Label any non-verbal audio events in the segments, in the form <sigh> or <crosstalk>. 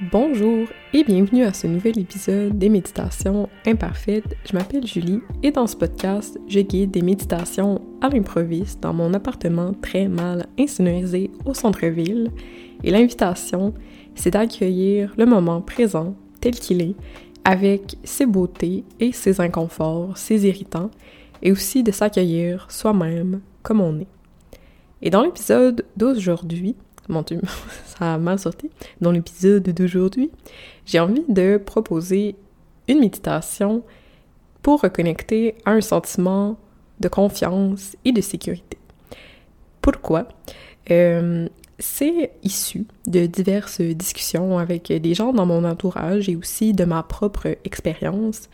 Bonjour et bienvenue à ce nouvel épisode des méditations imparfaites. Je m'appelle Julie et dans ce podcast, je guide des méditations à l'improviste dans mon appartement très mal insonorisé au centre-ville. Et l'invitation, c'est d'accueillir le moment présent tel qu'il est, avec ses beautés et ses inconforts, ses irritants, et aussi de s'accueillir soi-même comme on est. Et dans l'épisode d'aujourd'hui, mon Dieu, <laughs> ça a mal sorti, dans l'épisode d'aujourd'hui, j'ai envie de proposer une méditation pour reconnecter à un sentiment de confiance et de sécurité. Pourquoi? Euh, c'est issu de diverses discussions avec des gens dans mon entourage et aussi de ma propre expérience.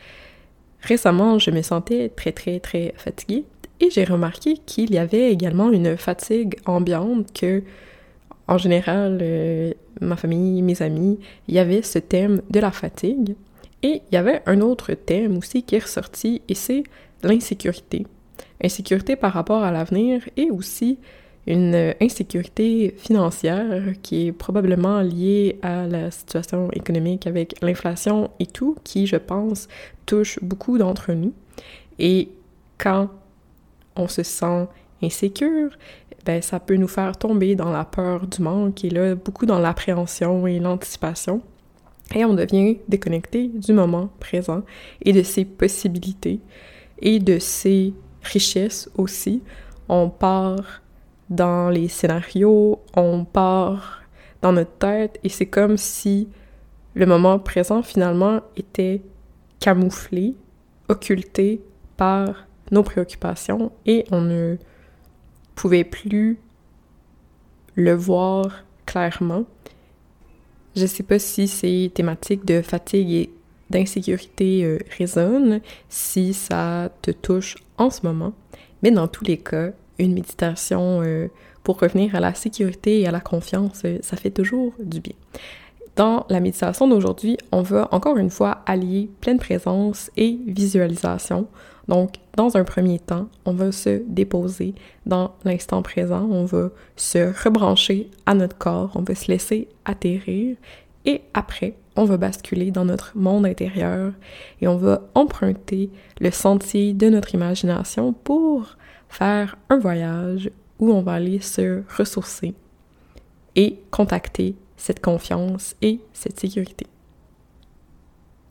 Récemment, je me sentais très très très fatiguée et j'ai remarqué qu'il y avait également une fatigue ambiante que en général, euh, ma famille, mes amis, il y avait ce thème de la fatigue. Et il y avait un autre thème aussi qui est ressorti, et c'est l'insécurité. Insécurité par rapport à l'avenir et aussi une insécurité financière qui est probablement liée à la situation économique avec l'inflation et tout, qui, je pense, touche beaucoup d'entre nous. Et quand on se sent insécure, ben, ça peut nous faire tomber dans la peur du manque et là, beaucoup dans l'appréhension et l'anticipation. Et on devient déconnecté du moment présent et de ses possibilités et de ses richesses aussi. On part dans les scénarios, on part dans notre tête et c'est comme si le moment présent finalement était camouflé, occulté par nos préoccupations et on ne pouvais plus le voir clairement. Je sais pas si ces thématiques de fatigue et d'insécurité euh, résonnent, si ça te touche en ce moment, mais dans tous les cas, une méditation euh, pour revenir à la sécurité et à la confiance, euh, ça fait toujours du bien. Dans la méditation d'aujourd'hui, on va encore une fois allier pleine présence et visualisation. Donc, dans un premier temps, on va se déposer dans l'instant présent, on va se rebrancher à notre corps, on va se laisser atterrir. Et après, on va basculer dans notre monde intérieur et on va emprunter le sentier de notre imagination pour faire un voyage où on va aller se ressourcer et contacter cette confiance et cette sécurité.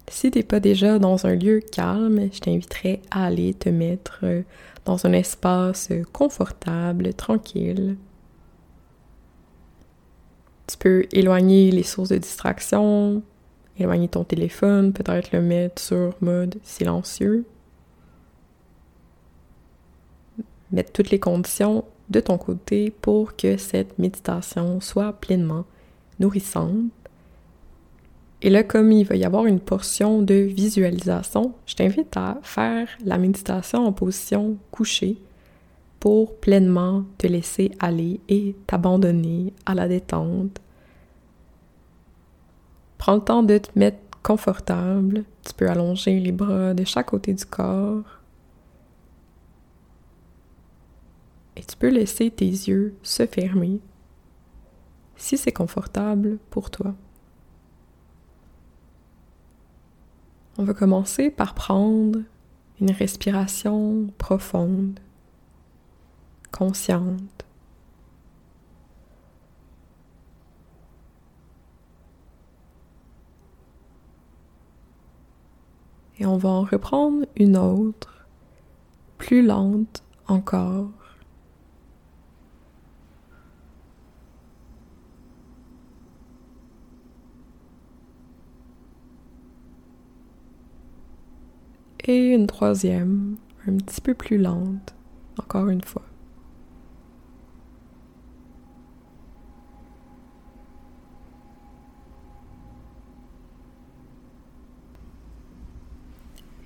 Si t'es pas déjà dans un lieu calme, je t'inviterais à aller te mettre euh, dans un espace confortable, tranquille. Tu peux éloigner les sources de distraction, éloigner ton téléphone, peut-être le mettre sur mode silencieux. Mettre toutes les conditions de ton côté pour que cette méditation soit pleinement nourrissante. Et là, comme il va y avoir une portion de visualisation, je t'invite à faire la méditation en position couchée pour pleinement te laisser aller et t'abandonner à la détente. Prends le temps de te mettre confortable. Tu peux allonger les bras de chaque côté du corps. Et tu peux laisser tes yeux se fermer si c'est confortable pour toi. On va commencer par prendre une respiration profonde, consciente. Et on va en reprendre une autre, plus lente encore. Et une troisième, un petit peu plus lente, encore une fois.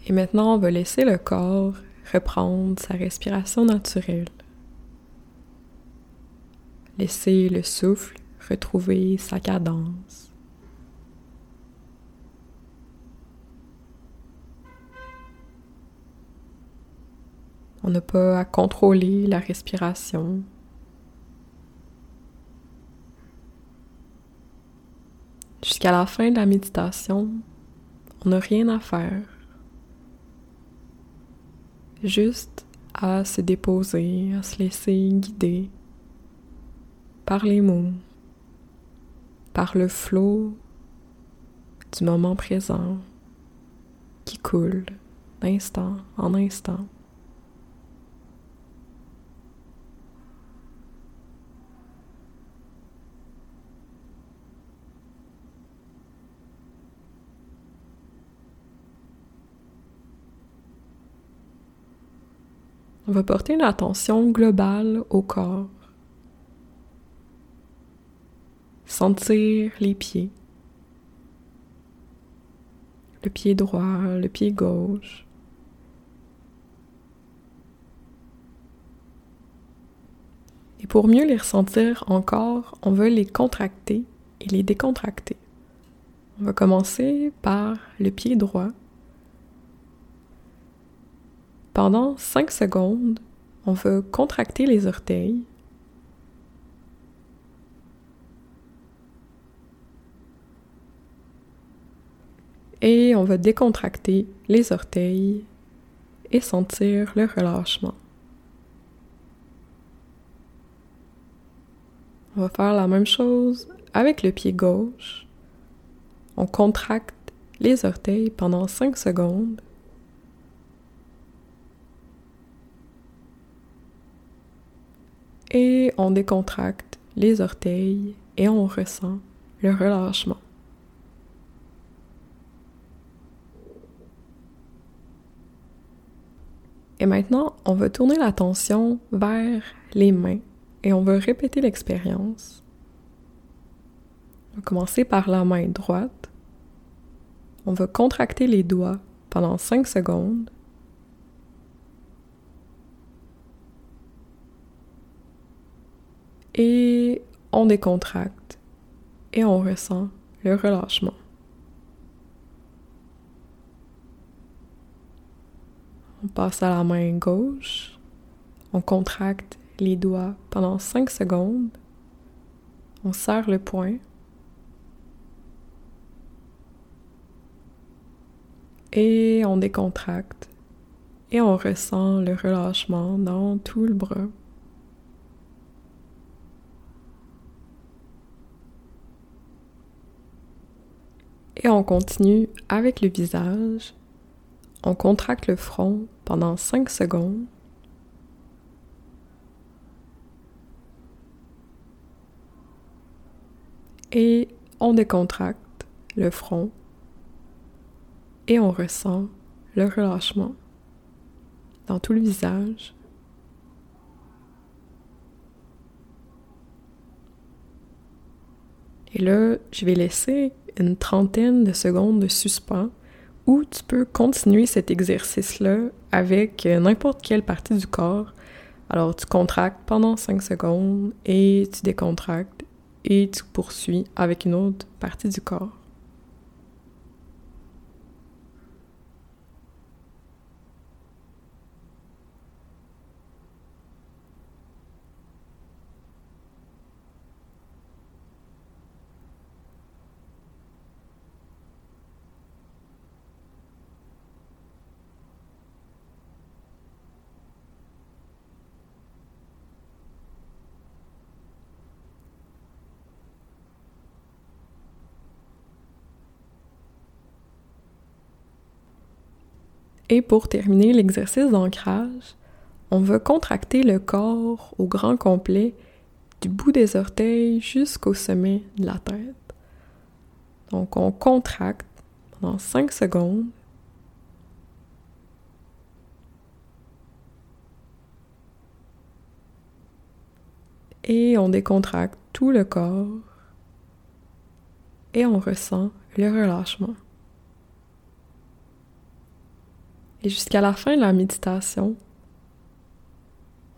Et maintenant, on va laisser le corps reprendre sa respiration naturelle. Laisser le souffle retrouver sa cadence. On n'a pas à contrôler la respiration. jusqu'à la fin de la méditation, on n'a rien à faire. Juste à se déposer, à se laisser guider par les mots, par le flot du moment présent qui coule d'instant en instant. On va porter une attention globale au corps. Sentir les pieds. Le pied droit, le pied gauche. Et pour mieux les ressentir encore, on va les contracter et les décontracter. On va commencer par le pied droit pendant 5 secondes, on va contracter les orteils. Et on va décontracter les orteils et sentir le relâchement. On va faire la même chose avec le pied gauche. On contracte les orteils pendant 5 secondes et on décontracte les orteils et on ressent le relâchement. Et maintenant, on va tourner l'attention vers les mains et on va répéter l'expérience. On va commencer par la main droite. On va contracter les doigts pendant 5 secondes et on décontracte et on ressent le relâchement. On passe à la main gauche, on contracte les doigts pendant 5 secondes, on serre le poing et on décontracte et on ressent le relâchement dans tout le bras. Et on continue avec le visage. On contracte le front pendant 5 secondes. Et on décontracte le front et on ressent le relâchement dans tout le visage. Et là, je vais laisser une trentaine de secondes de suspens où tu peux continuer cet exercice-là avec n'importe quelle partie du corps. Alors, tu contractes pendant 5 secondes et tu décontractes et tu poursuis avec une autre partie du corps. Et pour terminer l'exercice d'ancrage, on va contracter le corps au grand complet du bout des orteils jusqu'au sommet de la tête. Donc on contracte pendant 5 secondes. Et on décontracte tout le corps et on ressent le relâchement. Et jusqu'à la fin de la méditation,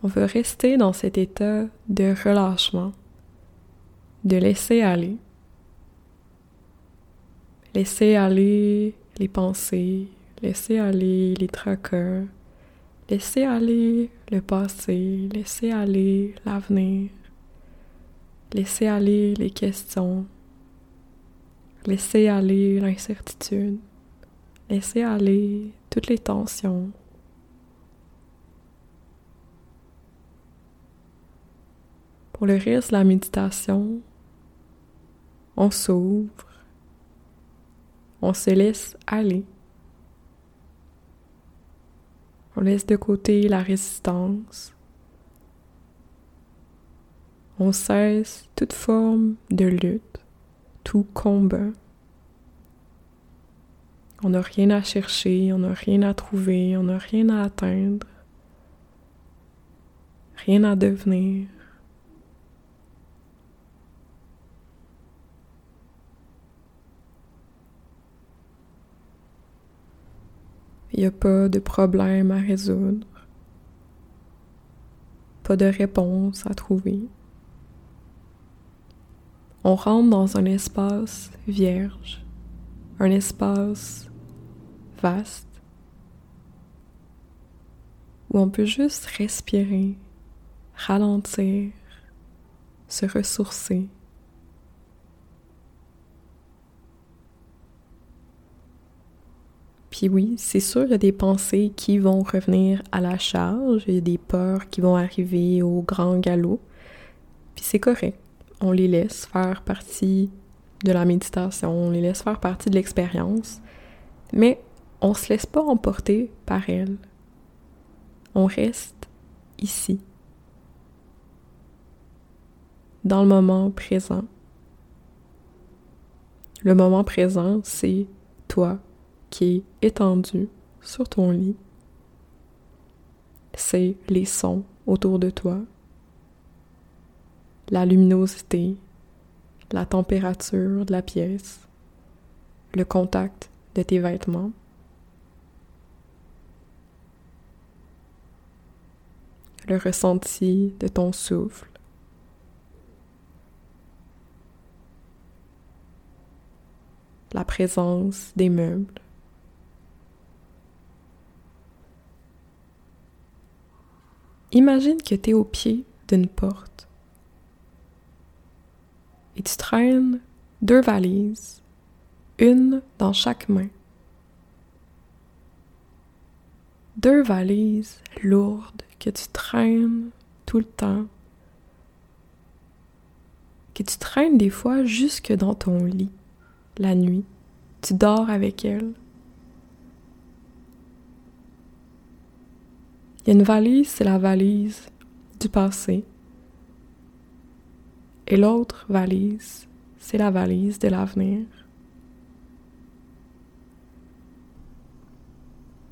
on veut rester dans cet état de relâchement, de laisser aller. Laisser aller les pensées, laisser aller les tracas, laisser aller le passé, laisser aller l'avenir, laisser aller les questions, Laissez aller l'incertitude. Laissez aller toutes les tensions. Pour le reste de la méditation, on s'ouvre, on se laisse aller. On laisse de côté la résistance. On cesse toute forme de lutte, tout combat. On n'a rien à chercher, on n'a rien à trouver, on n'a rien à atteindre, rien à devenir. Il n'y a pas de problème à résoudre, pas de réponse à trouver. On rentre dans un espace vierge, un espace où on peut juste respirer, ralentir, se ressourcer. Puis oui, c'est sûr, il y a des pensées qui vont revenir à la charge, il y a des peurs qui vont arriver au grand galop. Puis c'est correct. On les laisse faire partie de la méditation, on les laisse faire partie de l'expérience. Mais on se laisse pas emporter par elles. On reste ici, dans le moment présent. Le moment présent, c'est toi qui est étendu sur ton lit. C'est les sons autour de toi, la luminosité, la température de la pièce, le contact de tes vêtements. Le ressenti de ton souffle. La présence des meubles. Imagine que tu es au pied d'une porte et tu traînes deux valises, une dans chaque main. Deux valises lourdes que tu traînes tout le temps, que tu traînes des fois jusque dans ton lit la nuit. Tu dors avec elles. Il y a une valise, c'est la valise du passé. Et l'autre valise, c'est la valise de l'avenir.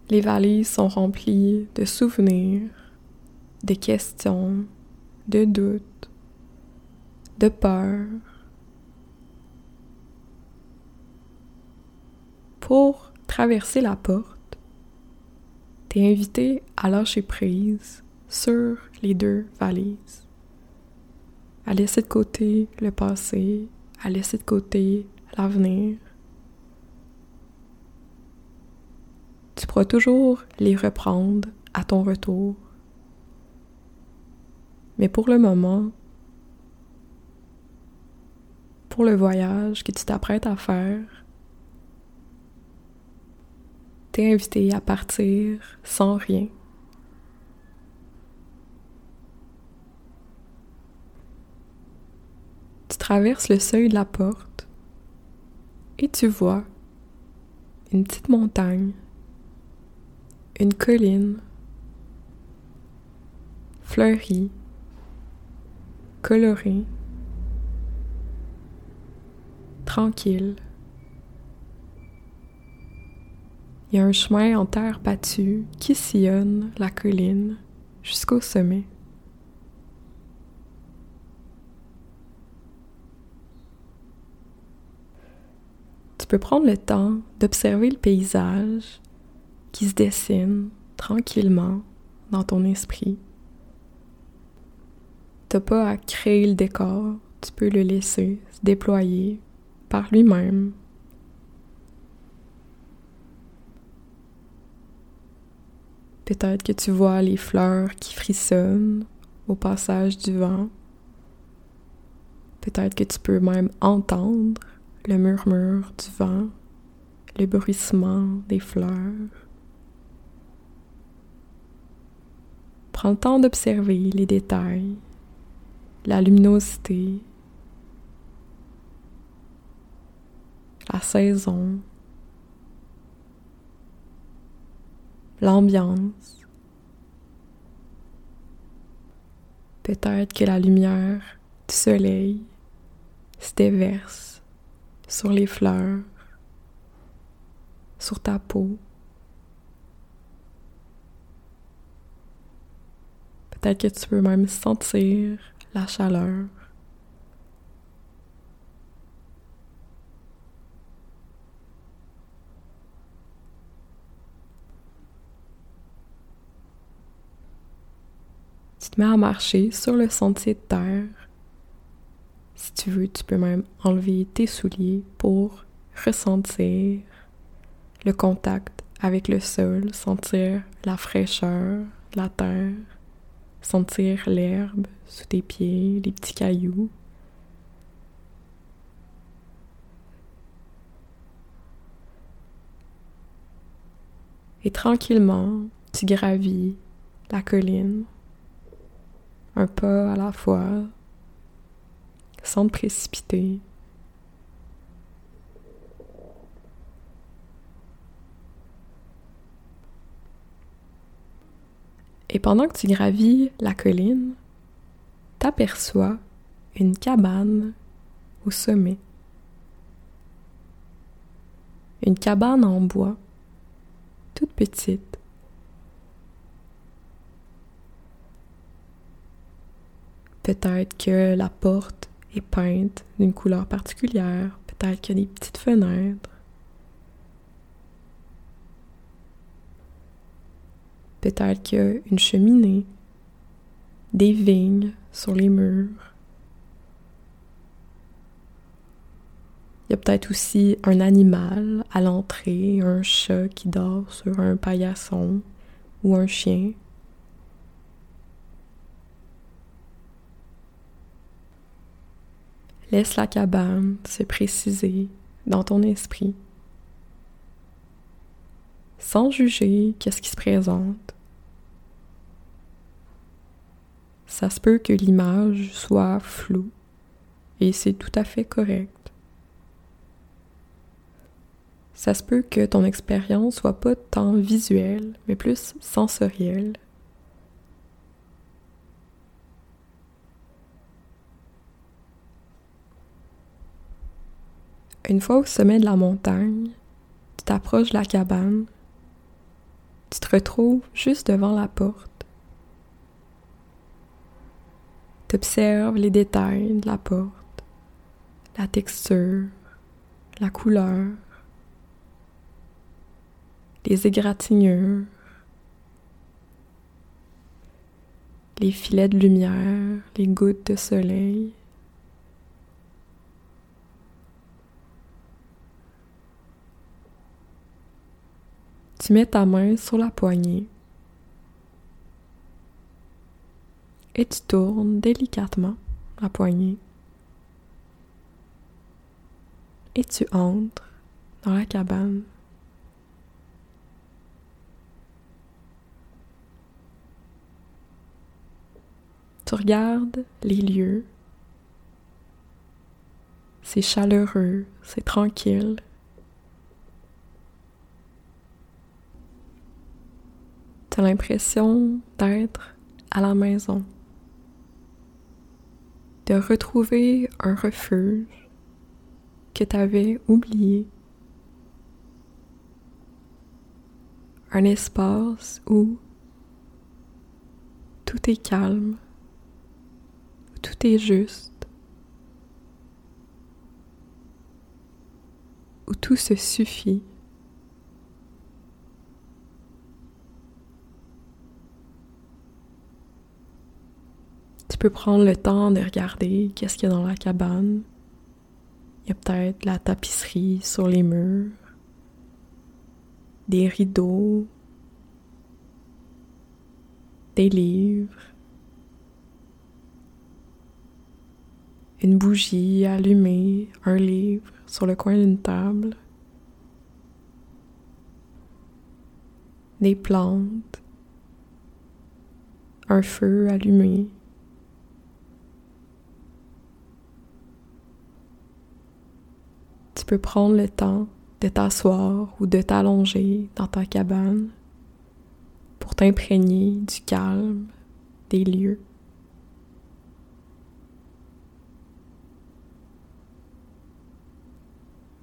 Les valises sont remplies de souvenirs, de questions, de doutes, de peurs. Pour traverser la porte, t'es invité à lâcher prise sur les deux valises, à laisser de côté le passé, à laisser de côté l'avenir. Tu pourras toujours les reprendre à ton retour. Mais pour le moment, pour le voyage que tu t'apprêtes à faire, t'es invité à partir sans rien. Tu traverses le seuil de la porte et tu vois une petite montagne, une colline, fleurie, colorée, tranquille. Il y a un chemin en terre battue qui sillonne la colline jusqu'au sommet. Tu peux prendre le temps d'observer le paysage qui se dessine tranquillement dans ton esprit. T'as pas à créer le décor, tu peux le laisser se déployer par lui-même Peut-être que tu vois les fleurs qui frissonnent au passage du vent. Peut-être que tu peux même entendre le murmure du vent, le bruissement des fleurs. Prends le temps d'observer les détails, la luminosité, la saison, l'ambiance. Peut-être que la lumière du soleil se déverse sur les fleurs, sur ta peau. Peut-être que tu peux même sentir la chaleur. Tu te mets à marcher sur le sentier de terre. Si tu veux, tu peux même enlever tes souliers pour ressentir le contact avec le sol, sentir la fraîcheur la terre, sentir l'herbe sous tes pieds, les petits cailloux. Et tranquillement, tu gravis la colline un pas à la fois, sans te précipiter. Et pendant que tu gravis la colline, t'aperçois une cabane au sommet. Une cabane en bois, toute petite. Peut-être que la porte est peinte d'une couleur particulière. Peut-être qu'il y a des petites fenêtres. Peut-être qu'il y a une cheminée, des vignes sur les murs. Il y a peut-être aussi un animal à l'entrée, un chat qui dort sur un paillasson ou un chien. Laisse la cabane se préciser dans ton esprit, sans juger qu'est-ce qui se présente? Ça se peut que l'image soit floue et c'est tout à fait correct. Ça se peut que ton expérience soit pas tant visuelle, mais plus sensorielle. Une fois au sommet de la montagne, tu t'approches de la cabane, tu te retrouves juste devant la porte. Tu observes les détails de la porte, la texture, la couleur, les égratignures, les filets de lumière, les gouttes de soleil. Tu mets ta main sur la poignée et tu tournes délicatement la poignée et tu entres dans la cabane. Tu regardes les lieux. C'est chaleureux, c'est tranquille. Tu as l'impression d'être à la maison, de retrouver un refuge que tu avais oublié, un espace où tout est calme, où tout est juste, où tout se suffit. Peux prendre le temps de regarder qu'est-ce qu'il y a dans la cabane. Il y a peut-être la tapisserie sur les murs, des rideaux, des livres, une bougie allumée, un livre sur le coin d'une table, des plantes, un feu allumé. Tu peux prendre le temps de t'asseoir ou de t'allonger dans ta cabane pour t'imprégner du calme des lieux.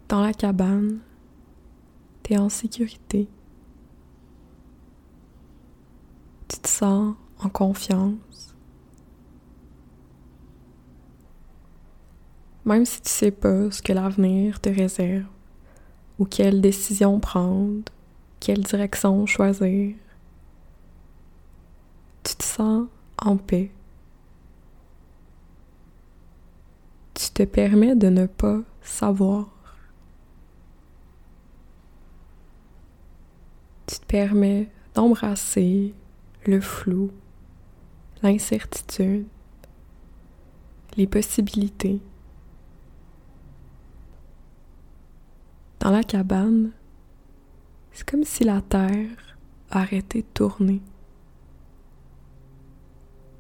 Dans la cabane, tu es en sécurité. Tu te sens en confiance. Même si tu sais pas ce que l'avenir te réserve ou quelle décision prendre, quelle direction choisir, tu te sens en paix. Tu te permets de ne pas savoir. Tu te permets d'embrasser le flou, l'incertitude, les possibilités. Dans la cabane, c'est comme si la terre arrêtait de tourner.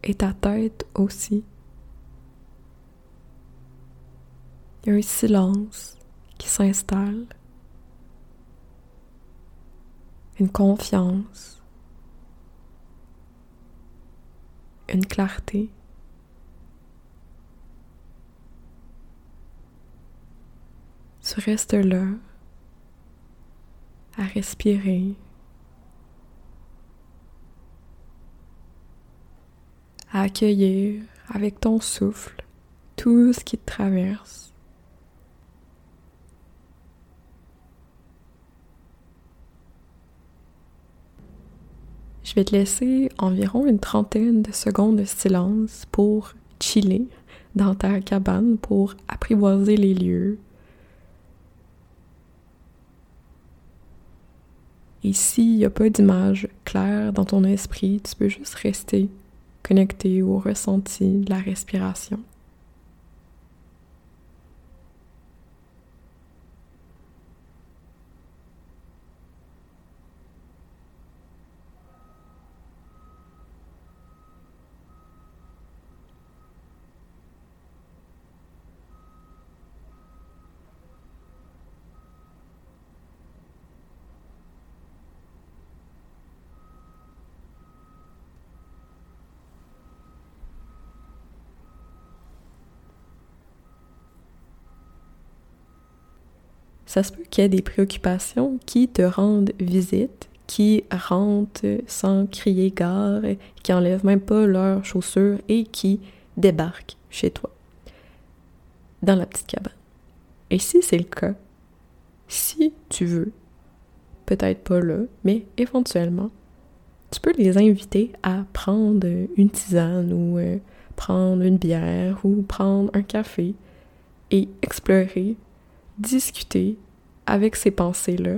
Et ta tête aussi. Il y a un silence qui s'installe une confiance, une clarté. Tu restes là à respirer, à accueillir avec ton souffle tout ce qui te traverse. Je vais te laisser environ une trentaine de secondes de silence pour chiller dans ta cabane, pour apprivoiser les lieux. Et s'il n'y a pas d'image claire dans ton esprit, tu peux juste rester connecté au ressenti de la respiration. Ça se peut qu'il y ait des préoccupations qui te rendent visite, qui rentrent sans crier gare, qui enlèvent même pas leurs chaussures et qui débarquent chez toi, dans la petite cabane. Et si c'est le cas, si tu veux, peut-être pas là, mais éventuellement, tu peux les inviter à prendre une tisane ou euh, prendre une bière ou prendre un café et explorer discuter avec ces pensées-là,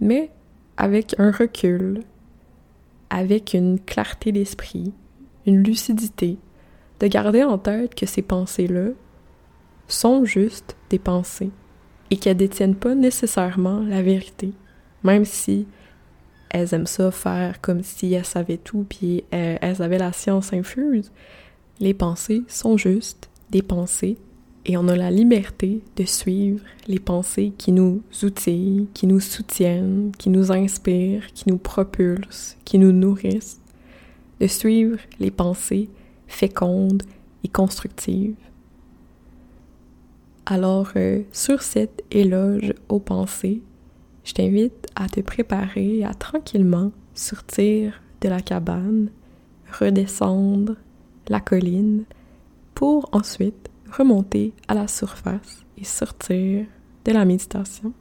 mais avec un recul, avec une clarté d'esprit, une lucidité, de garder en tête que ces pensées-là sont juste des pensées et qu'elles détiennent pas nécessairement la vérité, même si elles aiment ça faire comme si elles savaient tout puis elles avaient la science infuse. Les pensées sont juste des pensées et on a la liberté de suivre les pensées qui nous outillent, qui nous soutiennent, qui nous inspirent, qui nous propulsent, qui nous nourrissent, de suivre les pensées fécondes et constructives. Alors, euh, sur cet éloge aux pensées, je t'invite à te préparer à tranquillement sortir de la cabane, redescendre la colline, pour ensuite remonter à la surface et sortir de la méditation.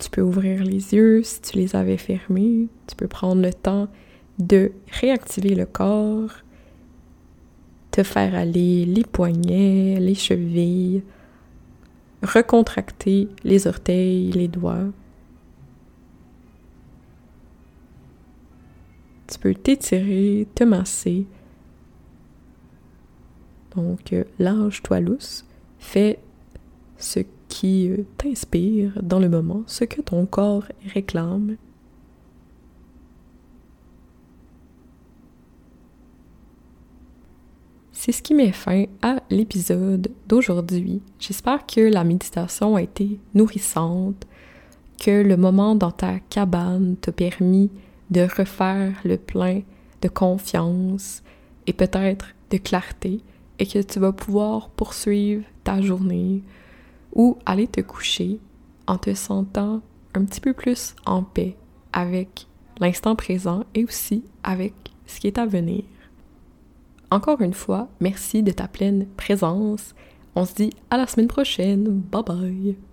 Tu peux ouvrir les yeux si tu les avais fermés. Tu peux prendre le temps de réactiver le corps, te faire aller les poignets, les chevilles, recontracter les orteils, les doigts. Tu peux t'étirer, te masser. Donc, euh, lâche-toi lousse, fais ce qui euh, t'inspire dans le moment, ce que ton corps réclame. C'est ce qui met fin à l'épisode d'aujourd'hui. J'espère que la méditation a été nourrissante, que le moment dans ta cabane t'a permis de refaire le plein de confiance et peut-être de clarté et que tu vas pouvoir poursuivre ta journée ou aller te coucher en te sentant un petit peu plus en paix avec l'instant présent et aussi avec ce qui est à venir. Encore une fois, merci de ta pleine présence. On se dit à la semaine prochaine. Bye bye.